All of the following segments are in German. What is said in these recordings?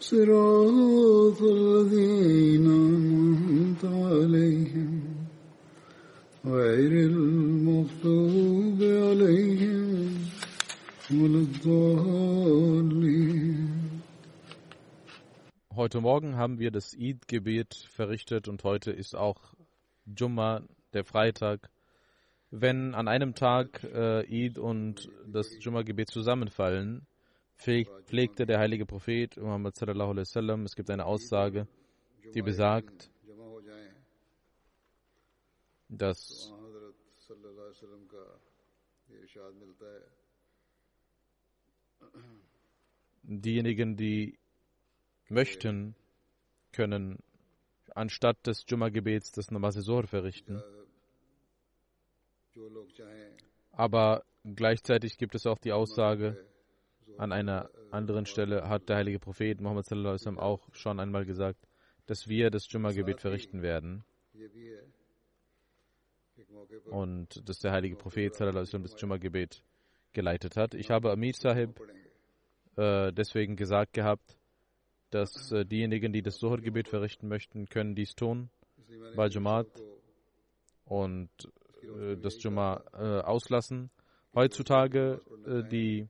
صراط الذين أنعمت عليهم غير المغضوب عليهم ولا الضالين Heute Morgen haben wir das Eid-Gebet verrichtet und heute ist auch Jumma, der Freitag. Wenn an einem Tag äh, Eid und das Jumma-Gebet zusammenfallen, pfleg, pflegte der heilige Prophet Muhammad sallallahu alaihi wasallam. Es gibt eine Aussage, die besagt, dass diejenigen, die möchten, können anstatt des Jumma-Gebets das Namaz Zohr verrichten. Aber gleichzeitig gibt es auch die Aussage, an einer anderen Stelle hat der heilige Prophet Muhammad sallallahu alaihi auch schon einmal gesagt, dass wir das Jumma-Gebet verrichten werden und dass der heilige Prophet sallallahu alaihi das Jumma-Gebet geleitet hat. Ich habe Amir Sahib äh, deswegen gesagt gehabt, dass äh, diejenigen, die das Suhr-Gebet verrichten möchten, können dies tun bei Jumat und äh, das Jumma äh, auslassen. Heutzutage äh, die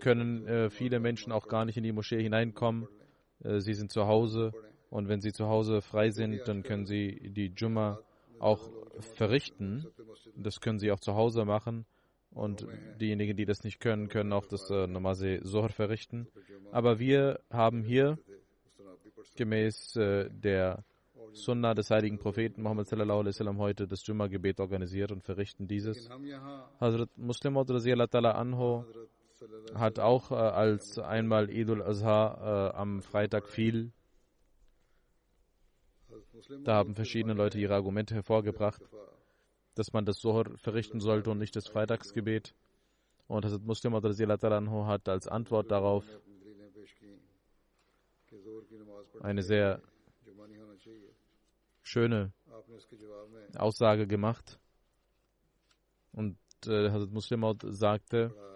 können äh, viele Menschen auch gar nicht in die Moschee hineinkommen. Äh, sie sind zu Hause und wenn sie zu Hause frei sind, dann können sie die Jumma auch verrichten. Das können sie auch zu Hause machen. Und diejenigen, die das nicht können, können auch das äh, Namaze Zohr verrichten. Aber wir haben hier gemäß äh, der Sunna des heiligen Propheten Muhammad sallallahu alaihi wasallam heute das Jumma-Gebet organisiert und verrichten dieses. Hazrat Muslim anho hat auch, äh, als einmal Idul Azha äh, am Freitag fiel, da haben verschiedene Leute ihre Argumente hervorgebracht, dass man das Sohr verrichten sollte und nicht das Freitagsgebet. Und Hazrat Muslim anhu hat als Antwort darauf eine sehr schöne Aussage gemacht. Und äh, Hazrat Muslim sagte, äh,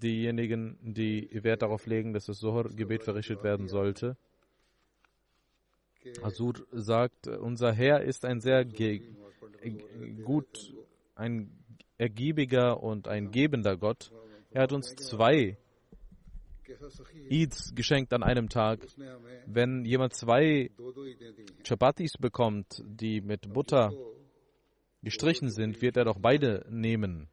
diejenigen, die Wert darauf legen, dass das Sohr-Gebet verrichtet werden sollte. Asur sagt, unser Herr ist ein sehr gut, ein ergiebiger und ein gebender Gott. Er hat uns zwei Eids geschenkt an einem Tag. Wenn jemand zwei Chapatis bekommt, die mit Butter gestrichen sind, wird er doch beide nehmen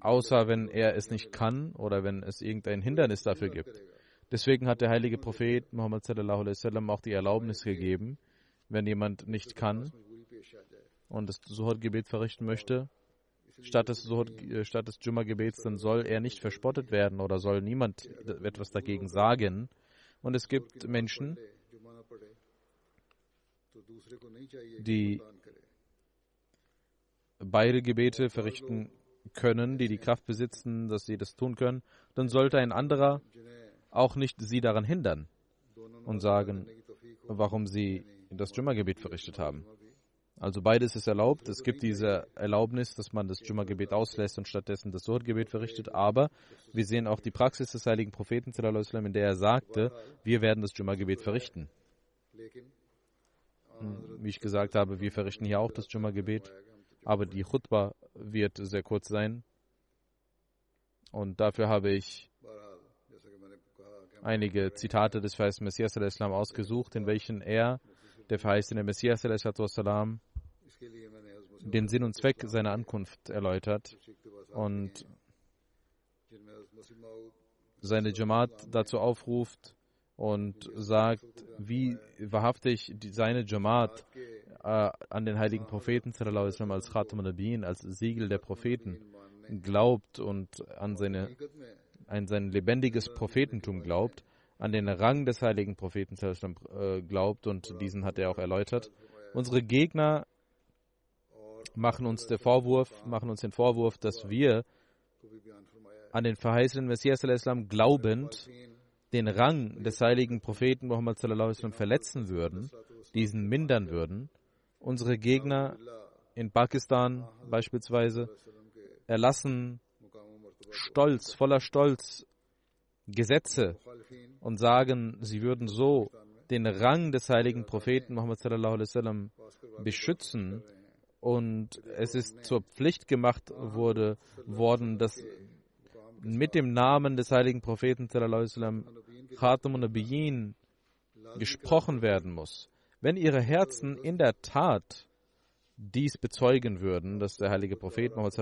außer wenn er es nicht kann oder wenn es irgendein Hindernis dafür gibt. Deswegen hat der heilige Prophet Muhammad sallallahu alaihi wasallam auch die Erlaubnis gegeben, wenn jemand nicht kann und das Suhur-Gebet verrichten möchte, statt des, Suhur, äh, statt des Jumma-Gebets, dann soll er nicht verspottet werden oder soll niemand etwas dagegen sagen. Und es gibt Menschen, die beide Gebete verrichten können, die die Kraft besitzen, dass sie das tun können, dann sollte ein anderer auch nicht sie daran hindern und sagen, warum sie das Jumma-Gebet verrichtet haben. Also beides ist erlaubt. Es gibt diese Erlaubnis, dass man das Jumma-Gebet auslässt und stattdessen das Suhr-Gebet verrichtet. Aber wir sehen auch die Praxis des heiligen Propheten, in der er sagte, wir werden das Jumma-Gebet verrichten. Hm, wie ich gesagt habe, wir verrichten hier auch das Jumma-Gebet aber die Khutbah wird sehr kurz sein. Und dafür habe ich einige Zitate des verheißenen Messias al-Islam ausgesucht, in welchen er, der verheißene Messias al-Islam, den Sinn und Zweck seiner Ankunft erläutert und seine Jamaat dazu aufruft und sagt, wie wahrhaftig die, seine Jamaat äh, an den heiligen Propheten sallam, als Khatam al als Siegel der Propheten glaubt und an, seine, an sein lebendiges Prophetentum glaubt, an den Rang des heiligen Propheten sallam, äh, glaubt und diesen hat er auch erläutert. Unsere Gegner machen uns den Vorwurf, machen uns den Vorwurf, dass wir an den verheißenen Messias glaubend den Rang des heiligen Propheten Muhammad sallam, verletzen würden, diesen mindern würden. Unsere Gegner in Pakistan beispielsweise erlassen stolz, voller Stolz Gesetze und sagen, sie würden so den Rang des heiligen Propheten Muhammad sallam, beschützen und es ist zur Pflicht gemacht wurde, worden, dass mit dem Namen des heiligen Propheten Khatam und Nabiyin gesprochen werden muss. Wenn ihre Herzen in der Tat dies bezeugen würden, dass der heilige Prophet Muhammad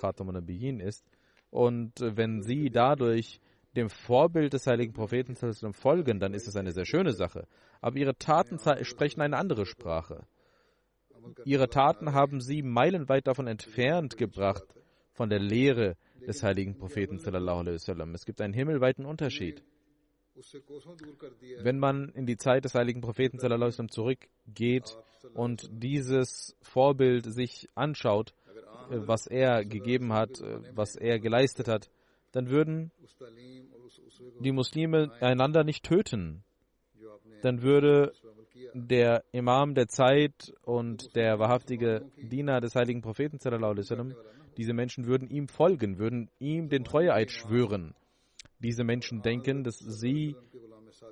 Khatam und Nabiyin ist, und wenn sie dadurch dem Vorbild des heiligen Propheten folgen, dann ist es eine sehr schöne Sache. Aber ihre Taten sprechen eine andere Sprache. Ihre Taten haben sie meilenweit davon entfernt gebracht, von der Lehre des heiligen Propheten. Es gibt einen himmelweiten Unterschied. Wenn man in die Zeit des heiligen Propheten zurückgeht und dieses Vorbild sich anschaut, was er gegeben hat, was er geleistet hat, dann würden die Muslime einander nicht töten. Dann würde der Imam der Zeit und der wahrhaftige Diener des heiligen Propheten, diese Menschen würden ihm folgen, würden ihm den Treueeid schwören. Diese Menschen denken, dass sie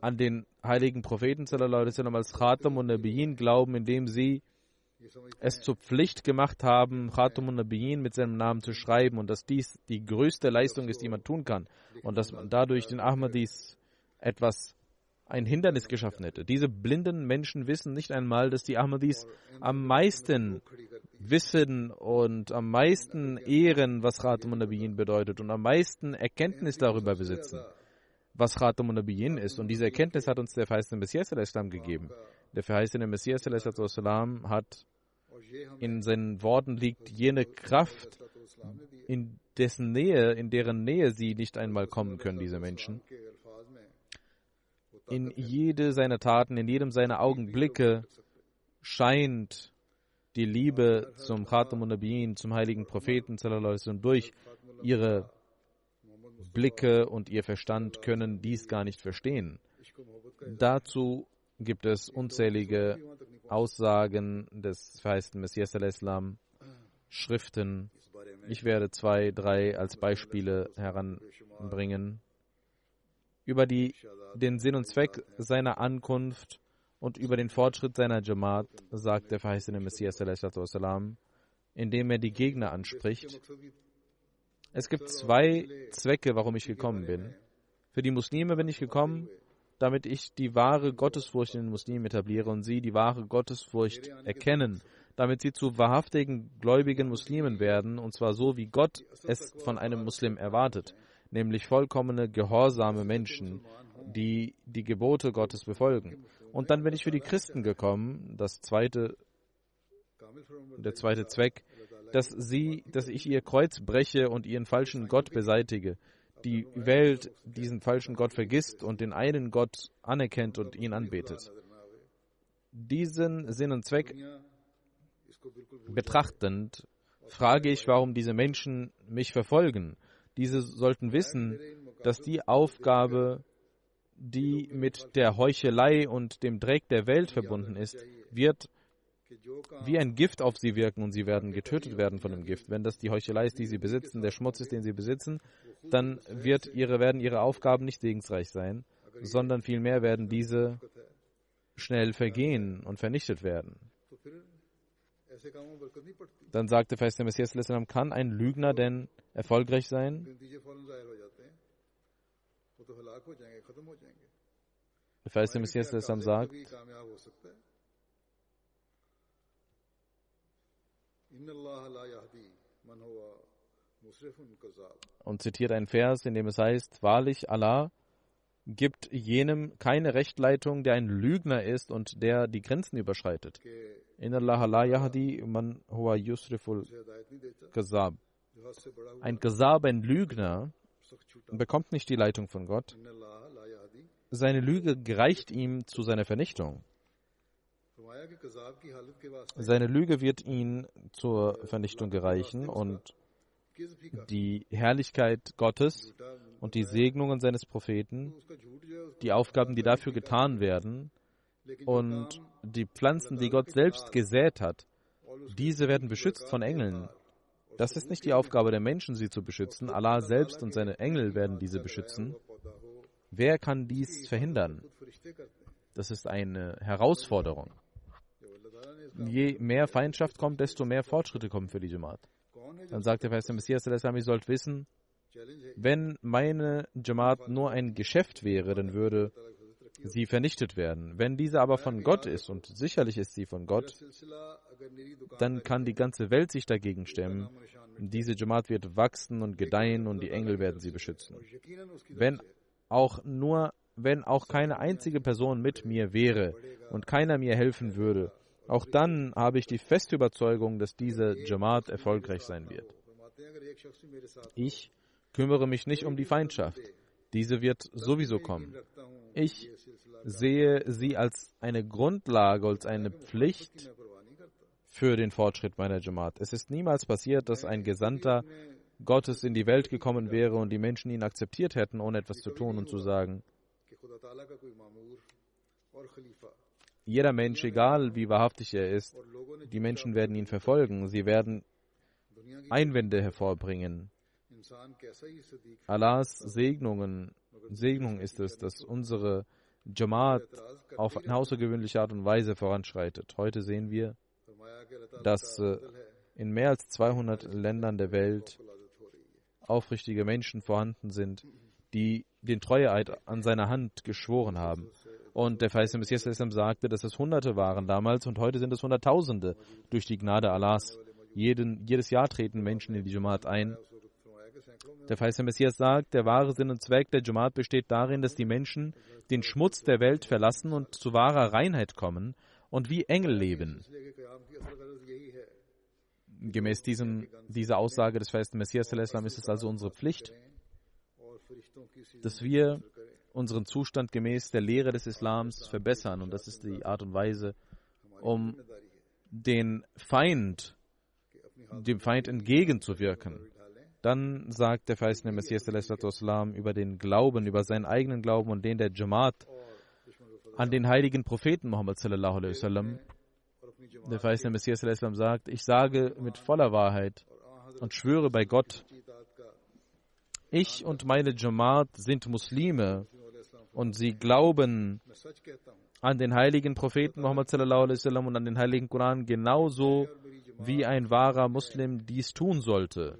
an den heiligen Propheten als Khatam und Nabiyin glauben, indem sie es zur Pflicht gemacht haben, Khatam und Nabiyin mit seinem Namen zu schreiben und dass dies die größte Leistung ist, die man tun kann und dass man dadurch den Ahmadis etwas ein Hindernis geschaffen hätte. Diese blinden Menschen wissen nicht einmal, dass die Ahmadis am meisten wissen und am meisten ehren, was Khatam Nabiyin bedeutet und am meisten Erkenntnis darüber besitzen, was Khatam Nabiyin ist. Und diese Erkenntnis hat uns der verheißene Messias al-Islam gegeben. Der verheißene Messias al-Islam hat in seinen Worten liegt jene Kraft, in dessen Nähe, in deren Nähe sie nicht einmal kommen können, diese Menschen in jede seiner Taten, in jedem seiner Augenblicke scheint die Liebe zum Khatam Nabiyin, zum heiligen Propheten durch ihre Blicke und ihr Verstand können dies gar nicht verstehen. Dazu gibt es unzählige Aussagen des verheißten Messias al-Islam, Schriften. Ich werde zwei, drei als Beispiele heranbringen über die, den Sinn und Zweck seiner Ankunft und über den Fortschritt seiner Jamaat sagt der verheißene Messias, indem er die Gegner anspricht. Es gibt zwei Zwecke, warum ich gekommen bin. Für die Muslime bin ich gekommen, damit ich die wahre Gottesfurcht in den Muslimen etabliere und sie die wahre Gottesfurcht erkennen, damit sie zu wahrhaftigen gläubigen Muslimen werden, und zwar so, wie Gott es von einem Muslim erwartet nämlich vollkommene, gehorsame Menschen, die die Gebote Gottes befolgen. Und dann bin ich für die Christen gekommen, das zweite, der zweite Zweck, dass sie, dass ich ihr Kreuz breche und ihren falschen Gott beseitige. Die Welt diesen falschen Gott vergisst und den einen Gott anerkennt und ihn anbetet. Diesen Sinn und Zweck betrachtend frage ich, warum diese Menschen mich verfolgen. Diese sollten wissen, dass die Aufgabe, die mit der Heuchelei und dem Dreck der Welt verbunden ist, wird wie ein Gift auf sie wirken und sie werden getötet werden von dem Gift. Wenn das die Heuchelei ist, die sie besitzen, der Schmutz ist, den sie besitzen, dann wird ihre, werden ihre Aufgaben nicht segensreich sein, sondern vielmehr werden diese schnell vergehen und vernichtet werden. Dann sagte Feist der Messias, kann ein Lügner denn erfolgreich sein? Feist der Messias sagt, und zitiert einen Vers, in dem es heißt, wahrlich Allah gibt jenem keine Rechtleitung, der ein Lügner ist und der die Grenzen überschreitet. Okay. In Allah la yahdi man huwa yusriful kazab. Ein Kazab, ein Lügner, bekommt nicht die Leitung von Gott. Seine Lüge gereicht ihm zu seiner Vernichtung. Seine Lüge wird ihn zur Vernichtung gereichen und die Herrlichkeit Gottes und die Segnungen seines Propheten, die Aufgaben, die dafür getan werden, und die Pflanzen, die Gott selbst gesät hat, diese werden beschützt von Engeln. Das ist nicht die Aufgabe der Menschen, sie zu beschützen. Allah selbst und seine Engel werden diese beschützen. Wer kann dies verhindern? Das ist eine Herausforderung. Je mehr Feindschaft kommt, desto mehr Fortschritte kommen für die Jamaat. Dann sagt der Vers der Messias, ihr sollt wissen, wenn meine Jamaat nur ein Geschäft wäre, dann würde sie vernichtet werden. Wenn diese aber von Gott ist, und sicherlich ist sie von Gott, dann kann die ganze Welt sich dagegen stemmen. Diese Jamaat wird wachsen und gedeihen und die Engel werden sie beschützen. Wenn auch nur, wenn auch keine einzige Person mit mir wäre und keiner mir helfen würde, auch dann habe ich die feste Überzeugung, dass diese Jamaat erfolgreich sein wird. Ich kümmere mich nicht um die Feindschaft. Diese wird sowieso kommen. Ich sehe sie als eine Grundlage, als eine Pflicht für den Fortschritt meiner Jamaat. Es ist niemals passiert, dass ein Gesandter Gottes in die Welt gekommen wäre und die Menschen ihn akzeptiert hätten, ohne etwas zu tun und zu sagen. Jeder Mensch, egal wie wahrhaftig er ist, die Menschen werden ihn verfolgen, sie werden Einwände hervorbringen. Allahs Segnungen, Segnung ist es, dass unsere Jamaat auf eine außergewöhnliche Art und Weise voranschreitet. Heute sehen wir, dass äh, in mehr als 200 Ländern der Welt aufrichtige Menschen vorhanden sind, die den Treueeid an seiner Hand geschworen haben. Und der Feist Messias sagte, dass es Hunderte waren damals und heute sind es Hunderttausende durch die Gnade Allahs. Jeden, jedes Jahr treten Menschen in die Jamaat ein der verheißene Messias sagt, der wahre Sinn und Zweck der Jamaat besteht darin, dass die Menschen den Schmutz der Welt verlassen und zu wahrer Reinheit kommen und wie Engel leben. Gemäß diesem, dieser Aussage des verheißten Messias ist es also unsere Pflicht, dass wir unseren Zustand gemäß der Lehre des Islams verbessern. Und das ist die Art und Weise, um den Feind, dem Feind entgegenzuwirken. Dann sagt der verheißene Messias Salam über den Glauben, über seinen eigenen Glauben und den der Jamaat an den heiligen Propheten Muhammad sallallahu alaihi wasallam. Der verheißene Messias sallam, sagt, ich sage mit voller Wahrheit und schwöre bei Gott, ich und meine Jamaat sind Muslime und sie glauben an den heiligen Propheten Muhammad sallallahu alaihi wasallam und an den heiligen Koran genauso wie ein wahrer Muslim dies tun sollte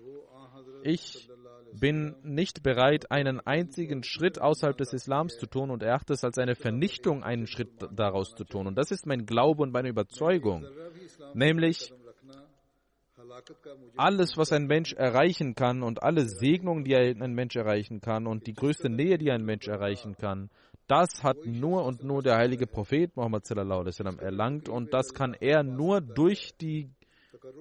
ich bin nicht bereit, einen einzigen Schritt außerhalb des Islams zu tun und erachte es als eine Vernichtung, einen Schritt daraus zu tun. Und das ist mein Glaube und meine Überzeugung. Nämlich, alles, was ein Mensch erreichen kann und alle Segnungen, die ein Mensch erreichen kann und die größte Nähe, die ein Mensch erreichen kann, das hat nur und nur der heilige Prophet Muhammad sallallahu alaihi wasallam erlangt und das kann er nur durch die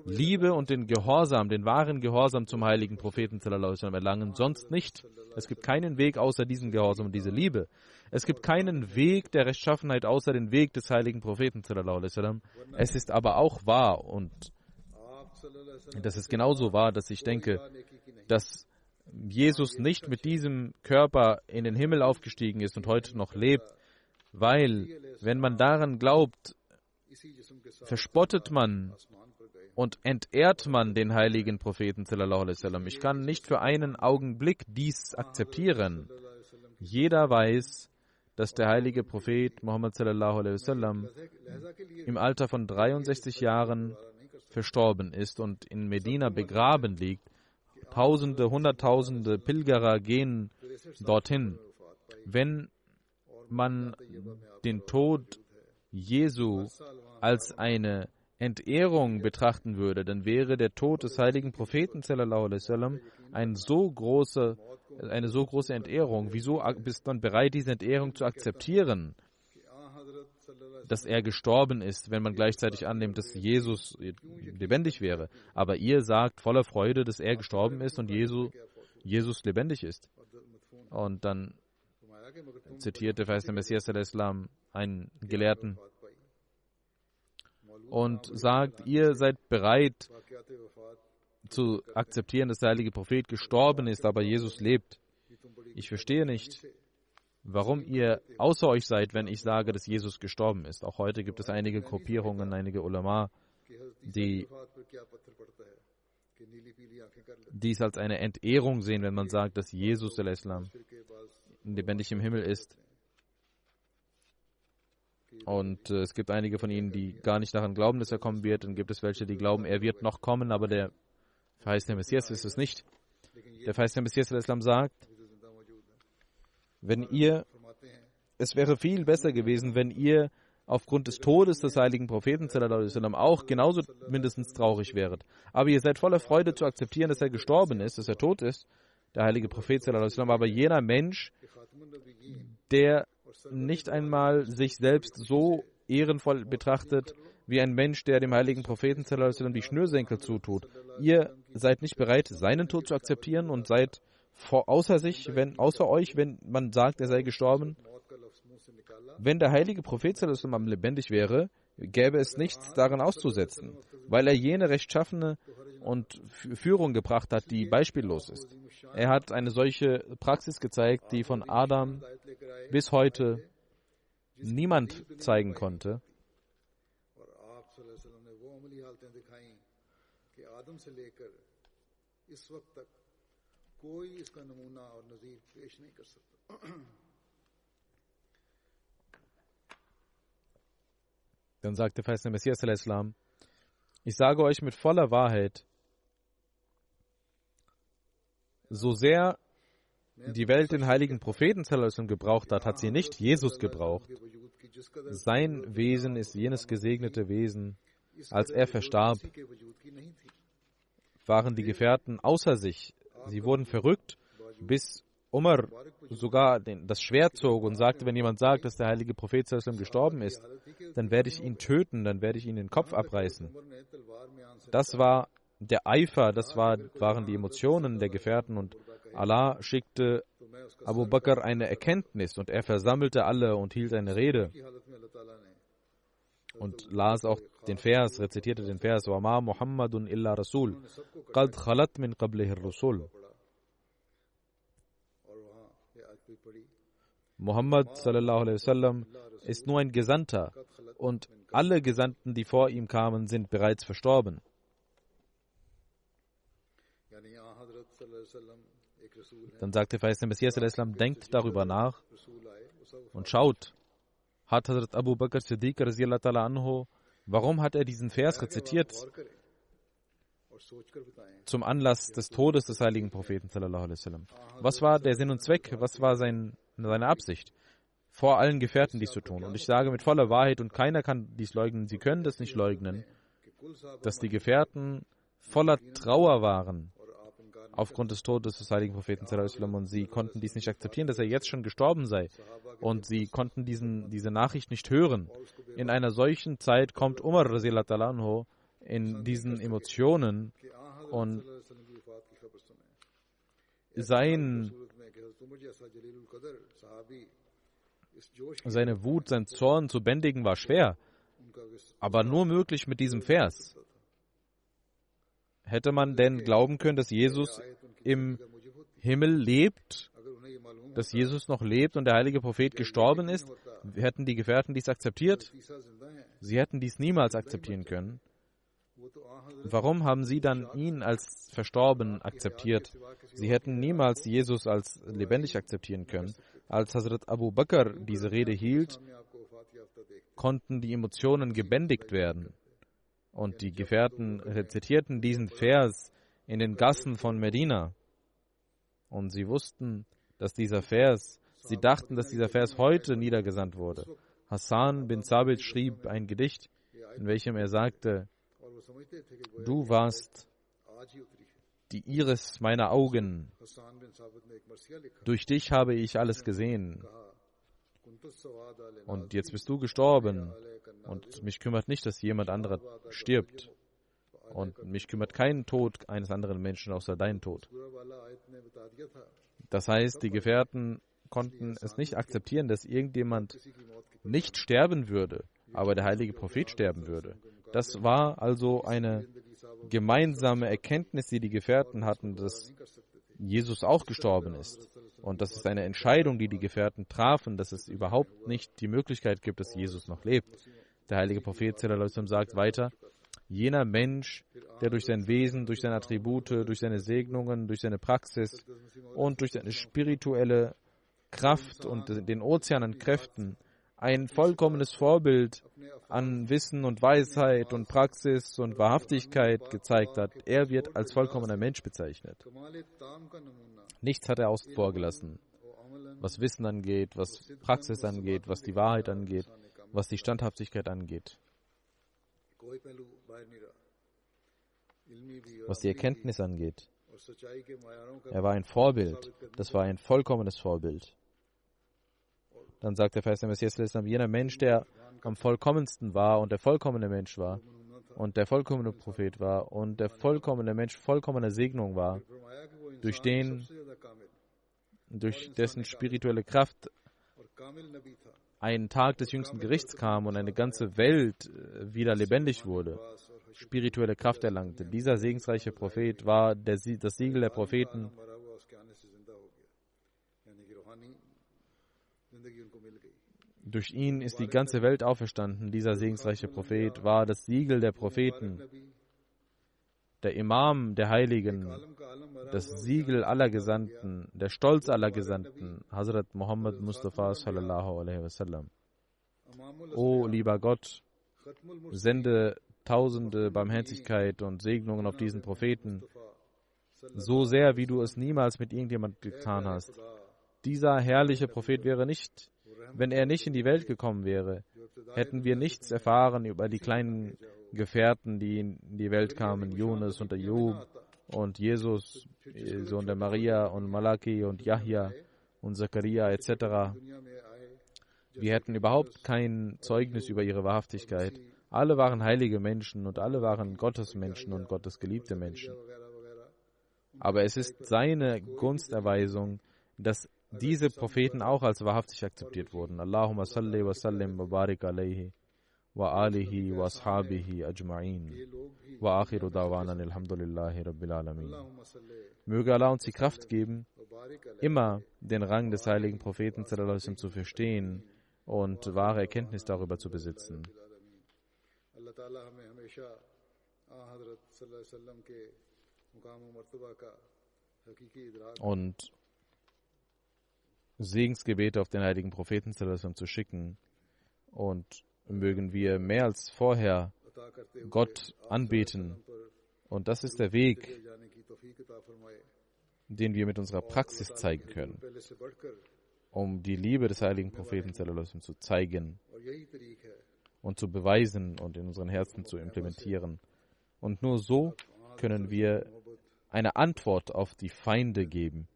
Liebe und den Gehorsam, den wahren Gehorsam zum heiligen Propheten erlangen, sonst nicht. Es gibt keinen Weg außer diesem Gehorsam und diese Liebe. Es gibt keinen Weg der Rechtschaffenheit außer den Weg des heiligen Propheten. Es ist aber auch wahr und das ist genauso wahr, dass ich denke, dass Jesus nicht mit diesem Körper in den Himmel aufgestiegen ist und heute noch lebt, weil wenn man daran glaubt, verspottet man und entehrt man den heiligen Propheten. Ich kann nicht für einen Augenblick dies akzeptieren. Jeder weiß, dass der heilige Prophet Muhammad sallam, im Alter von 63 Jahren verstorben ist und in Medina begraben liegt. Tausende, Hunderttausende Pilgerer gehen dorthin. Wenn man den Tod Jesu als eine Entehrung betrachten würde, dann wäre der Tod des heiligen Propheten sallam, ein so große, eine so große Entehrung. Wieso bist du dann bereit, diese Entehrung zu akzeptieren? dass er gestorben ist, wenn man gleichzeitig annimmt, dass Jesus lebendig wäre. Aber ihr sagt voller Freude, dass er gestorben ist und Jesu, Jesus lebendig ist. Und dann zitiert der Feist der Messias al-Islam einen Gelehrten und sagt, ihr seid bereit zu akzeptieren, dass der heilige Prophet gestorben ist, aber Jesus lebt. Ich verstehe nicht, warum ihr außer euch seid, wenn ich sage, dass Jesus gestorben ist. Auch heute gibt es einige Gruppierungen, einige Ulama, die dies als eine Entehrung sehen, wenn man sagt, dass Jesus der Islam lebendig im Himmel ist. Und äh, es gibt einige von ihnen, die gar nicht daran glauben, dass er kommen wird. Dann gibt es welche, die glauben, er wird noch kommen, aber der verheißene Messias ist es nicht. Der verheißene Messias der Islam sagt, wenn ihr, es wäre viel besser gewesen, wenn ihr aufgrund des Todes des heiligen Propheten auch genauso mindestens traurig wäret. Aber ihr seid voller Freude zu akzeptieren, dass er gestorben ist, dass er tot ist, der heilige Prophet, aber jener Mensch, der nicht einmal sich selbst so ehrenvoll betrachtet, wie ein Mensch, der dem heiligen Propheten die Schnürsenkel zutut. Ihr seid nicht bereit, seinen Tod zu akzeptieren und seid außer sich, wenn, außer euch, wenn man sagt, er sei gestorben. Wenn der heilige Prophet am lebendig wäre, gäbe es nichts daran auszusetzen, weil er jene rechtschaffene und Führung gebracht hat, die beispiellos ist. Er hat eine solche Praxis gezeigt, die von Adam bis heute niemand zeigen konnte. Dann sagte Feist der Messias Islam, ich sage euch mit voller Wahrheit, so sehr die Welt den heiligen Propheten gebraucht hat, hat sie nicht Jesus gebraucht. Sein Wesen ist jenes gesegnete Wesen. Als er verstarb, waren die Gefährten außer sich. Sie wurden verrückt, bis Umar sogar das Schwert zog und sagte, wenn jemand sagt, dass der heilige Prophet gestorben ist, dann werde ich ihn töten, dann werde ich ihn den Kopf abreißen. Das war der Eifer, das war, waren die Emotionen der Gefährten und Allah schickte Abu Bakr eine Erkenntnis und er versammelte alle und hielt eine Rede und las auch den Vers, rezitierte den Vers, Wama Muhammadun illa Rasul, Qad khalat min qablihir Rasul. Muhammad sallam, ist nur ein Gesandter und alle Gesandten, die vor ihm kamen, sind bereits verstorben. Dann sagte der Messias al-Islam, denkt darüber nach und schaut, hat Hazrat Abu Bakr Siddiq anhu, warum hat er diesen Vers rezitiert? Zum Anlass des Todes des heiligen Propheten. Was war der Sinn und Zweck? Was war sein, seine Absicht? Vor allen Gefährten dies zu tun. Und ich sage mit voller Wahrheit, und keiner kann dies leugnen, sie können das nicht leugnen, dass die Gefährten voller Trauer waren aufgrund des Todes des heiligen Propheten und sie konnten dies nicht akzeptieren, dass er jetzt schon gestorben sei und sie konnten diesen, diese Nachricht nicht hören. In einer solchen Zeit kommt Umar in diesen Emotionen und sein seine Wut, sein Zorn zu bändigen war schwer, aber nur möglich mit diesem Vers. Hätte man denn glauben können, dass Jesus im Himmel lebt, dass Jesus noch lebt und der heilige Prophet gestorben ist? Hätten die Gefährten dies akzeptiert? Sie hätten dies niemals akzeptieren können. Warum haben sie dann ihn als verstorben akzeptiert? Sie hätten niemals Jesus als lebendig akzeptieren können. Als Hazrat Abu Bakr diese Rede hielt, konnten die Emotionen gebändigt werden. Und die Gefährten rezitierten diesen Vers in den Gassen von Medina. Und sie wussten, dass dieser Vers, sie dachten, dass dieser Vers heute niedergesandt wurde. Hassan bin Sabit schrieb ein Gedicht, in welchem er sagte, du warst die Iris meiner Augen. Durch dich habe ich alles gesehen. Und jetzt bist du gestorben. Und mich kümmert nicht, dass jemand anderer stirbt. Und mich kümmert kein Tod eines anderen Menschen außer dein Tod. Das heißt, die Gefährten konnten es nicht akzeptieren, dass irgendjemand nicht sterben würde, aber der heilige Prophet sterben würde. Das war also eine gemeinsame Erkenntnis, die die Gefährten hatten, dass Jesus auch gestorben ist. Und das ist eine Entscheidung, die die Gefährten trafen, dass es überhaupt nicht die Möglichkeit gibt, dass Jesus noch lebt. Der heilige Prophet sagt weiter, jener Mensch, der durch sein Wesen, durch seine Attribute, durch seine Segnungen, durch seine Praxis und durch seine spirituelle Kraft und den Ozean an Kräften ein vollkommenes Vorbild an Wissen und Weisheit und Praxis und Wahrhaftigkeit gezeigt hat. Er wird als vollkommener Mensch bezeichnet. Nichts hat er außen vor gelassen, was Wissen angeht, was Praxis angeht, was die Wahrheit angeht, was die Standhaftigkeit angeht, was die Erkenntnis angeht. Er war ein Vorbild, das war ein vollkommenes Vorbild. Dann sagt der Vers der Messias, jener Mensch, der am vollkommensten war und der vollkommene Mensch war und der vollkommene Prophet war und der vollkommene Mensch vollkommene Segnung war, durch den, durch dessen spirituelle Kraft ein Tag des jüngsten Gerichts kam und eine ganze Welt äh, wieder lebendig wurde, spirituelle Kraft erlangte. Dieser segensreiche Prophet war der, das Siegel der Propheten Durch ihn ist die ganze Welt auferstanden. Dieser segensreiche Prophet war das Siegel der Propheten, der Imam der Heiligen, das Siegel aller Gesandten, der Stolz aller Gesandten, Hazrat Muhammad Mustafa sallallahu alaihi wasallam. O lieber Gott, sende tausende Barmherzigkeit und Segnungen auf diesen Propheten, so sehr wie du es niemals mit irgendjemand getan hast. Dieser herrliche Prophet wäre nicht wenn er nicht in die Welt gekommen wäre, hätten wir nichts erfahren über die kleinen Gefährten, die in die Welt kamen, Jonas und Ayub und Jesus, Sohn der Maria und Malaki und Yahya und Zachariah etc. Wir hätten überhaupt kein Zeugnis über ihre Wahrhaftigkeit. Alle waren heilige Menschen und alle waren Gottesmenschen und Gottesgeliebte Menschen. Aber es ist seine Gunsterweisung, dass diese Propheten auch als wahrhaftig akzeptiert wurden. Allahumma salli wa sallim wa barik alayhi wa ashabihi ajma'in. Wa akhiru dawanan alhamdulillahi rabbil alamin. Möge Allah uns die Kraft geben, immer den Rang des heiligen Propheten zu verstehen und wahre Erkenntnis darüber zu besitzen. Und Segensgebete auf den heiligen Propheten zu schicken und mögen wir mehr als vorher Gott anbeten. Und das ist der Weg, den wir mit unserer Praxis zeigen können, um die Liebe des heiligen Propheten zu zeigen und zu beweisen und in unseren Herzen zu implementieren. Und nur so können wir eine Antwort auf die Feinde geben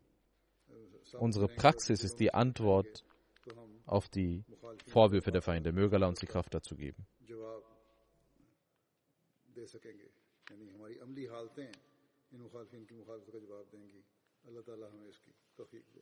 Unsere Praxis ist die Antwort auf die Vorwürfe der Feinde. Möge Allah uns die Kraft dazu geben. اللہ تعالیٰ ہمیں اس کی توفیق دے